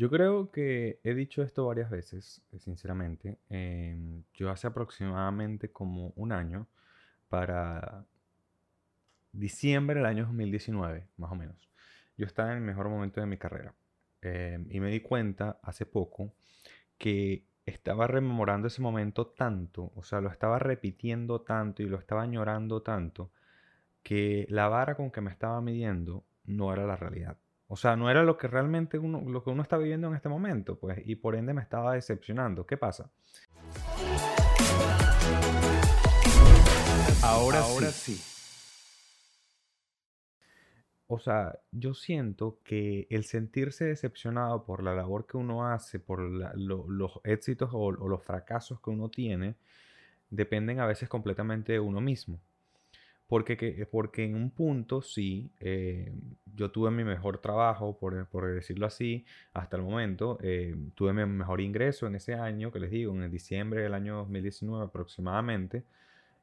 Yo creo que he dicho esto varias veces, eh, sinceramente. Em, yo hace aproximadamente como un año, para diciembre del año 2019, más o menos, yo estaba en el mejor momento de mi carrera. Em, y me di cuenta hace poco que estaba rememorando ese momento tanto, o sea, lo estaba repitiendo tanto y lo estaba añorando tanto, que la vara con que me estaba midiendo no era la realidad. O sea, no era lo que realmente uno, lo que uno está viviendo en este momento, pues, y por ende me estaba decepcionando. ¿Qué pasa? Ahora, sí. O sea, yo siento que el sentirse decepcionado por la labor que uno hace, por los éxitos o los fracasos que uno tiene, dependen a veces completamente de uno mismo. Porque, que, porque en un punto sí, eh, yo tuve mi mejor trabajo, por, por decirlo así, hasta el momento. Eh, tuve mi mejor ingreso en ese año, que les digo, en el diciembre del año 2019 aproximadamente.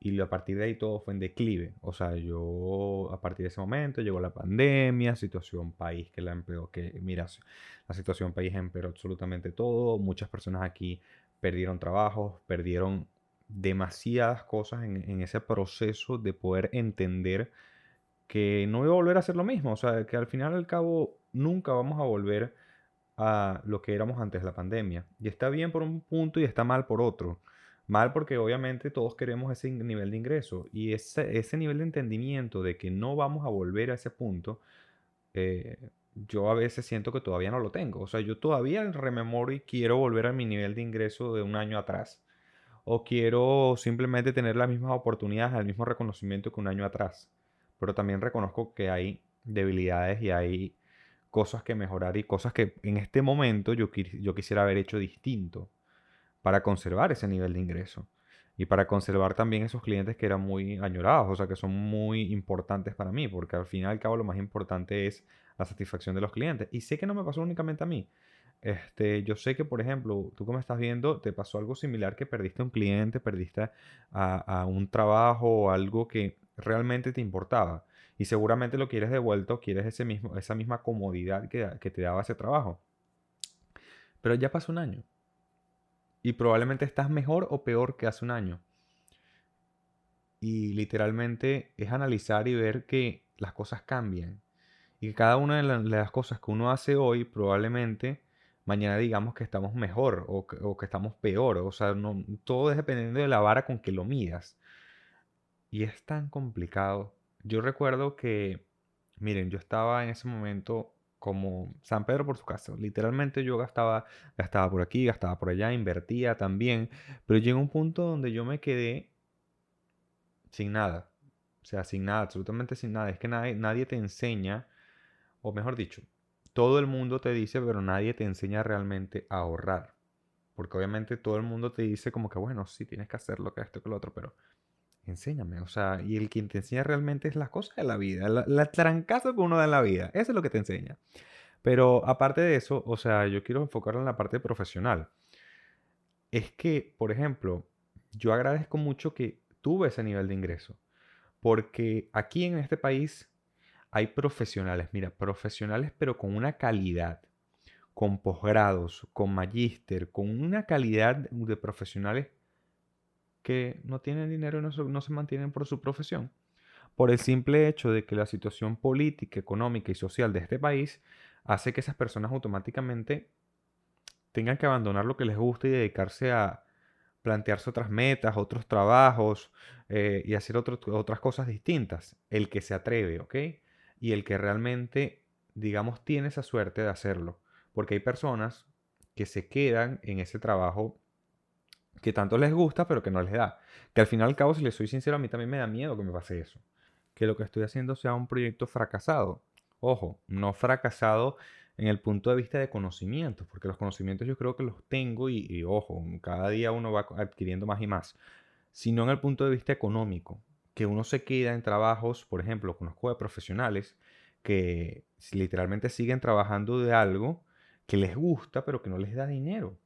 Y a partir de ahí todo fue en declive. O sea, yo a partir de ese momento llegó la pandemia, situación país que la empeoró, que mira, la situación país empeoró absolutamente todo. Muchas personas aquí perdieron trabajos, perdieron demasiadas cosas en, ese proceso de poder entender que no voy a volver a hacer lo mismo. O sea, que al final al cabo nunca vamos a volver a lo que éramos antes de la pandemia. Y está bien por un punto y está mal por otro. Mal porque obviamente todos queremos ese nivel de ingreso y ese, nivel de entendimiento de que no vamos a volver a ese punto, eh, yo a veces siento que todavía no lo tengo. O sea, yo todavía rememoro y quiero volver a mi nivel de ingreso de un año atrás o quiero simplemente tener las mismas oportunidades, el mismo reconocimiento que un año atrás. Pero también reconozco que hay debilidades y hay cosas que mejorar y cosas que en este momento yo, yo quisiera haber hecho distinto para conservar ese nivel de ingreso y para conservar también esos clientes que eran muy añorados, o sea, que son muy importantes para mí, porque al final y al cabo lo más importante es la satisfacción de los clientes. Y sé que no me pasó únicamente a mí, este, yo sé que, por ejemplo, tú que me estás viendo, te pasó algo similar que perdiste un cliente, perdiste a, un trabajo o algo que realmente te importaba. Y seguramente lo quieres devuelto, quieres ese mismo, esa misma comodidad que, que te daba ese trabajo. Pero ya pasó un año. Y probablemente estás mejor o peor que hace un año. Y literalmente es analizar y ver que las cosas cambian. Y que cada una de las cosas que uno hace hoy probablemente mañana digamos que estamos mejor o que, estamos peor. O sea, no, todo es dependiendo de la vara con que lo midas. Y es tan complicado. Yo recuerdo que, miren, yo estaba en ese momento como San Pedro por su casa. Literalmente yo gastaba, gastaba por aquí, gastaba por allá, invertía también. Pero llegó un punto donde yo me quedé sin nada. O sea, sin nada, absolutamente sin nada. Es que nadie, nadie te enseña, o mejor dicho, todo el mundo te dice, pero nadie te enseña realmente a ahorrar. Porque obviamente todo el mundo te dice como que, bueno, sí, tienes que hacer lo que esto, que lo otro, pero enséñame. O sea, y el quien te enseña realmente es las cosas de la vida, la, la trancazo que uno da en la vida. Eso es lo que te enseña. Pero aparte de eso, o sea, yo quiero enfocarlo en la parte profesional. Es que, por ejemplo, yo agradezco mucho que tuve ese nivel de ingreso. Porque aquí en este país hay profesionales, mira, profesionales pero con una calidad, con posgrados, con magíster, con una calidad de profesionales que no tienen dinero y no se, mantienen por su profesión. Por el simple hecho de que la situación política, económica y social de este país hace que esas personas automáticamente tengan que abandonar lo que les gusta y dedicarse a plantearse otras metas, otros trabajos eh, y hacer otras cosas distintas. El que se atreve, ¿ok? Y el que realmente, digamos, tiene esa suerte de hacerlo. Porque hay personas que se quedan en ese trabajo que tanto les gusta, pero que no les da. Que al final al cabo, si les soy sincero, a mí también me da miedo que me pase eso. Que lo que estoy haciendo sea un proyecto fracasado. Ojo, no fracasado en el punto de vista de conocimientos, porque los conocimientos yo creo que los tengo y, y, ojo, cada día uno va adquiriendo más y más, sino en el punto de vista económico que uno se queda en trabajos, por ejemplo, conozco de profesionales que literalmente siguen trabajando de algo que les gusta, pero que no les da dinero.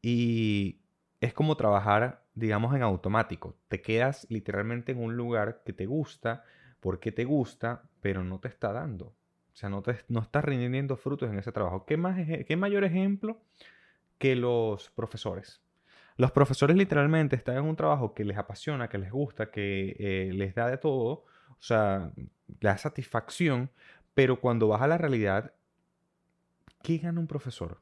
Y es como trabajar, digamos, en automático. Te quedas literalmente en un lugar que te gusta, porque te gusta, pero no te está dando. O sea, no, te, no estás rindiendo frutos en ese trabajo. ¿Qué, más, ¿Qué mayor ejemplo que los profesores? Los profesores literalmente están en un trabajo que les apasiona, que les gusta, que eh, les da de todo, o sea, da satisfacción, pero cuando vas a la realidad, ¿qué gana un profesor?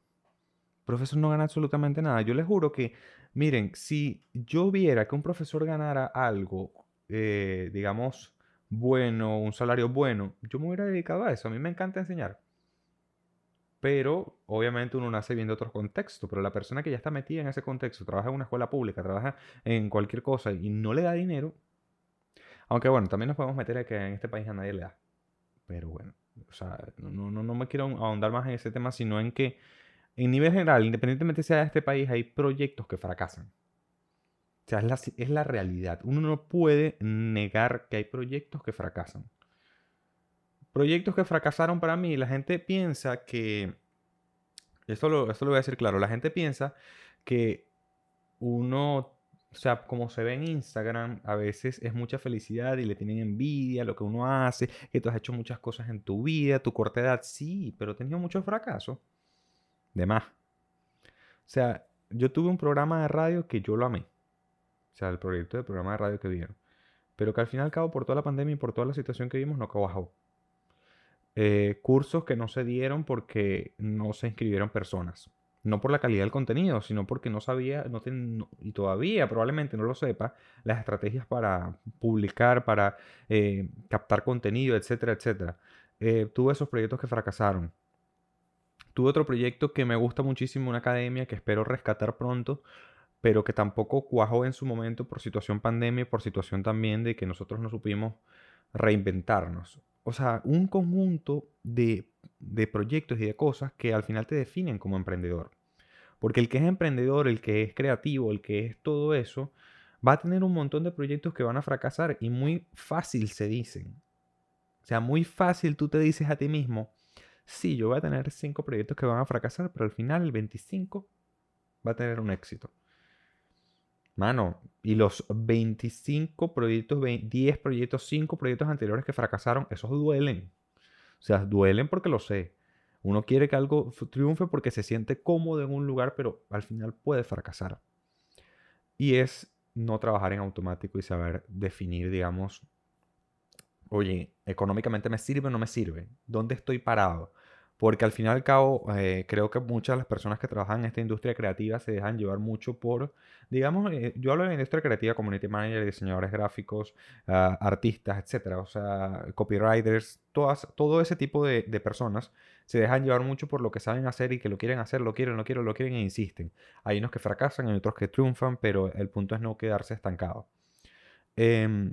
Profesor no gana absolutamente nada. Yo les juro que, miren, si yo viera que un profesor ganara algo, eh, digamos, bueno, un salario bueno, yo me hubiera dedicado a eso. A mí me encanta enseñar pero obviamente uno nace viendo otros contextos, pero la persona que ya está metida en ese contexto, trabaja en una escuela pública, trabaja en cualquier cosa y no le da dinero, aunque bueno, también nos podemos meter a que en este país a nadie le da, pero bueno, o sea, no, no, no me quiero ahondar más en ese tema, sino en que en nivel general, independientemente sea de este país, hay proyectos que fracasan. O sea, es la, es la realidad. Uno no puede negar que hay proyectos que fracasan. Proyectos que fracasaron para mí, la gente piensa que, esto lo, esto lo voy a decir claro, la gente piensa que uno, o sea, como se ve en Instagram, a veces es mucha felicidad y le tienen envidia lo que uno hace, que tú has hecho muchas cosas en tu vida, tu corta edad, sí, pero he tenido muchos fracasos. De más. O sea, yo tuve un programa de radio que yo lo amé. O sea, el proyecto de programa de radio que vieron. Pero que al fin y al cabo, por toda la pandemia y por toda la situación que vimos, no bajó. Eh, cursos que no se dieron porque no se inscribieron personas. No por la calidad del contenido, sino porque no sabía, no y todavía probablemente no lo sepa, las estrategias para publicar, para eh, captar contenido, etcétera, etcétera. Eh, tuve esos proyectos que fracasaron. Tuve otro proyecto que me gusta muchísimo, una academia que espero rescatar pronto, pero que tampoco cuajó en su momento por situación pandemia y por situación también de que nosotros no supimos reinventarnos o sea, un conjunto de, proyectos y de cosas que al final te definen como emprendedor. Porque el que es emprendedor, el que es creativo, el que es todo eso, va a tener un montón de proyectos que van a fracasar y muy fácil se dicen. O sea, muy fácil tú te dices a ti mismo, sí, yo voy a tener cinco proyectos que van a fracasar, pero al final el 25 va a tener un éxito. Mano, y los 25 proyectos, 10 proyectos, 5 proyectos anteriores que fracasaron, esos duelen. O sea, duelen porque lo sé. Uno quiere que algo triunfe porque se siente cómodo en un lugar, pero al final puede fracasar. Y es no trabajar en automático y saber definir, digamos, oye, económicamente me sirve o no me sirve. ¿Dónde estoy parado? Porque al fin y al cabo, eh, creo que muchas de las personas que trabajan en esta industria creativa se dejan llevar mucho por, digamos, eh, yo hablo de industria creativa, community manager, diseñadores gráficos, ah, artistas, etcétera, o sea, copywriters, todas, todo ese tipo de, de, personas se dejan llevar mucho por lo que saben hacer y que lo quieren hacer, lo quieren, lo quieren, lo quieren e insisten. Hay unos que fracasan, hay otros que triunfan, pero el punto es no quedarse estancado. Em,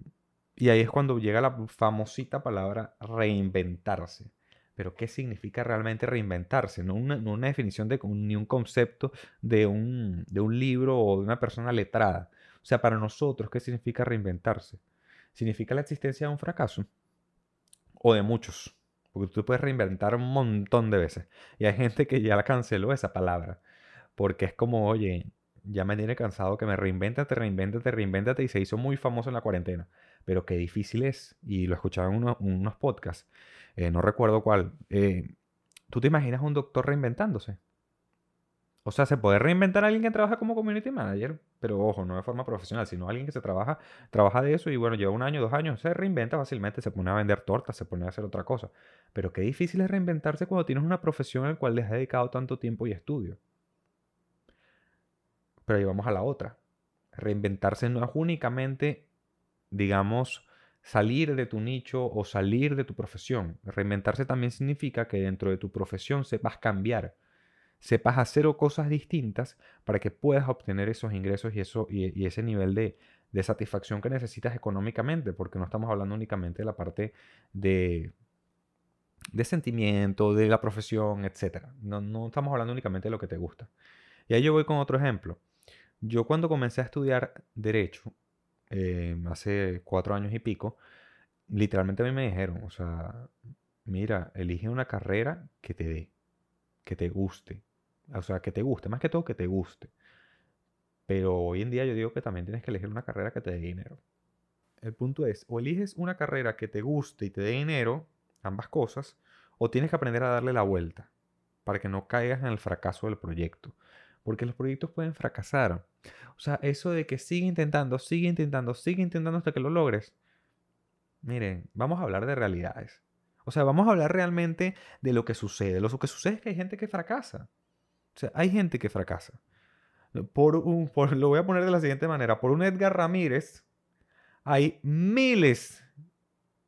y ahí es cuando llega la famosita palabra reinventarse. Pero ¿qué significa realmente reinventarse? No una, definición de, ni un concepto de un, de un libro o de una persona letrada. O sea, para nosotros, ¿qué significa reinventarse? ¿Significa la existencia de un fracaso? O de muchos. Porque tú puedes reinventar un montón de veces. Y hay gente que ya la canceló esa palabra. Porque es como, oye, ya me tiene cansado que me reinvéntate, reinvéntate, reinvéntate. Y se hizo muy famoso en la cuarentena. Pero qué difícil es. Y lo escuchaba en unos podcasts eh, no recuerdo cuál. Eh, ¿Tú te imaginas un doctor reinventándose? O sea, se puede reinventar a alguien que trabaja como community manager, pero ojo, no de forma profesional, sino alguien que se trabaja, trabaja de eso y bueno, lleva un año, dos años, se reinventa fácilmente, se pone a vender tortas, se pone a hacer otra cosa. Pero qué difícil es reinventarse cuando tienes una profesión en la cual le has dedicado tanto tiempo y estudio. Pero ahí vamos a la otra. Reinventarse no es únicamente, digamos, salir de tu nicho o salir de tu profesión. Reinventarse también significa que dentro de tu profesión sepas cambiar, sepas hacer cosas distintas para que puedas obtener esos ingresos y, eso, y, ese nivel de, satisfacción que necesitas económicamente, porque no estamos hablando únicamente de la parte de, de sentimiento, de la profesión, etc. No, no estamos hablando únicamente de lo que te gusta. Y ahí yo voy con otro ejemplo. Yo cuando comencé a estudiar derecho, Em, hace cuatro años y pico, literalmente a mí me dijeron, o sea, mira, elige una carrera que te dé, que te guste. O sea, que te guste, más que todo que te guste. Pero hoy en día yo digo que también tienes que elegir una carrera que te dé dinero. El punto es, o eliges una carrera que te guste y te dé dinero, ambas cosas, o tienes que aprender a darle la vuelta para que no caigas en el fracaso del proyecto. Porque los proyectos pueden fracasar. O sea, eso de que sigue intentando, sigue intentando, sigue intentando hasta que lo logres. Miren, vamos a hablar de realidades. O sea, vamos a hablar realmente de lo que sucede. Lo que sucede es que hay gente que fracasa. O sea, hay gente que fracasa. Por un, lo voy a poner de la siguiente manera. Por un Edgar Ramírez, hay miles,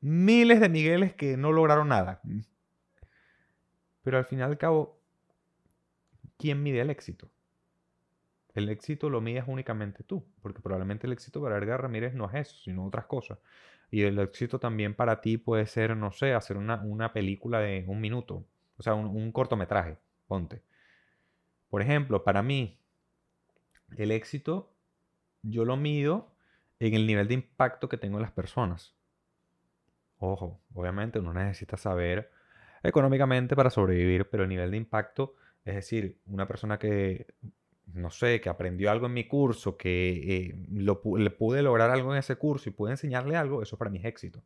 miles de Migueles que no lograron nada. Pero al fin y al cabo, ¿quién mide el éxito? El éxito lo mides únicamente tú, porque probablemente el éxito para Edgar Ramírez no es eso, sino otras cosas. Y el éxito también para ti puede ser, no sé, hacer una, película de un minuto, o sea, un cortometraje, ponte. Por ejemplo, para mí, el éxito yo lo mido en el nivel de impacto que tengo en las personas. Ojo, obviamente uno necesita saber económicamente para sobrevivir, pero el nivel de impacto, es decir, una persona que, no sé, que aprendió algo en mi curso, que eh, le pude lograr algo en ese curso y pude enseñarle algo, eso para mí es éxito.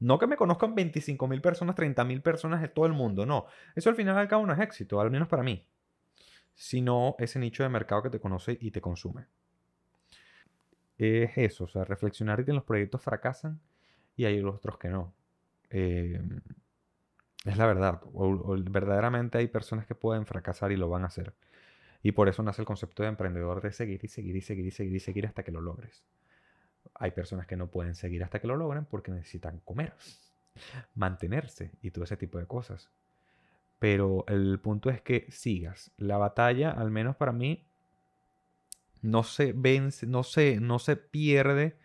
No que me conozcan 25 mil personas, 30 mil personas de todo el mundo, no. Eso al final al cabo no es éxito, al menos para mí. Sino ese nicho de mercado que te conoce y te consume. Es eso, o sea, reflexionar que los proyectos fracasan y hay otros que no. Eh, es la verdad. verdaderamente hay personas que pueden fracasar y lo van a hacer. Y por eso nace el concepto de emprendedor de seguir y seguir y seguir y seguir y seguir hasta que lo logres. Hay personas que no pueden seguir hasta que lo logren porque necesitan comer, mantenerse y todo ese tipo de cosas. Pero el punto es que sigas. La batalla, al menos para mí, no se vence, no se, no se pierde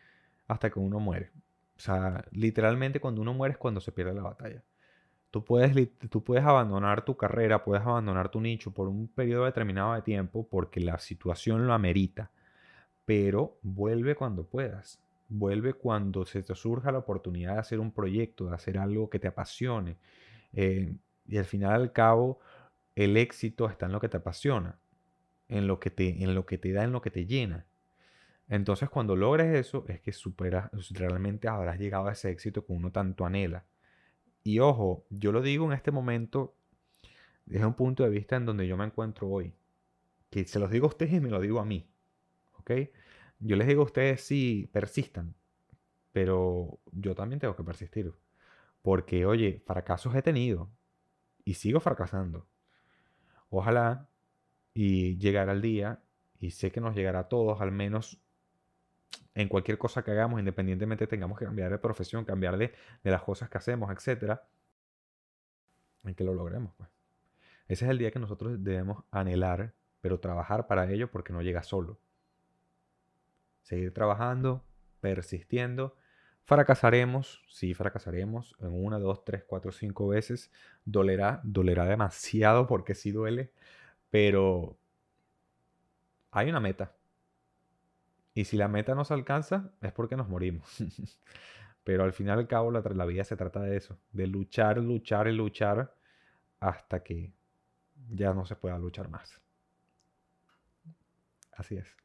hasta que uno muere. O sea, literalmente cuando uno muere es cuando se pierde la batalla. Tú puedes, tú puedes abandonar tu carrera, puedes abandonar tu nicho por un periodo determinado de tiempo porque la situación lo amerita, pero vuelve cuando puedas. Vuelve cuando se te surja la oportunidad de hacer un proyecto, de hacer algo que te apasione. Eh, y al final al cabo, el éxito está en lo que te apasiona, en lo que te, en lo que te da, en lo que te llena. Entonces, cuando logres eso, es que superas, realmente habrás llegado a ese éxito que uno tanto anhela. Y ojo, yo lo digo en este momento desde un punto de vista en donde yo me encuentro hoy. Que se los digo a ustedes y me lo digo a mí. ¿Ok? Yo les digo a ustedes sí, persistan. Pero yo también tengo que persistir. Porque, oye, fracasos he tenido. Y sigo fracasando. Ojalá y llegar al día. Y sé que nos llegará a todos, al menos en cualquier cosa que hagamos, independientemente tengamos que cambiar de profesión, cambiar de, las cosas que hacemos, etcétera, en que lo logremos. Pues. Ese es el día que nosotros debemos anhelar, pero trabajar para ello porque no llega solo. Seguir trabajando, persistiendo. Fracasaremos, sí fracasaremos en una, dos, tres, cuatro, cinco veces. Dolerá, dolerá demasiado porque sí duele, pero hay una meta. Y si la meta no se alcanza, es porque nos morimos. Pero al final y al cabo, la, la vida se trata de eso, de luchar, luchar y luchar hasta que ya no se pueda luchar más. Así es.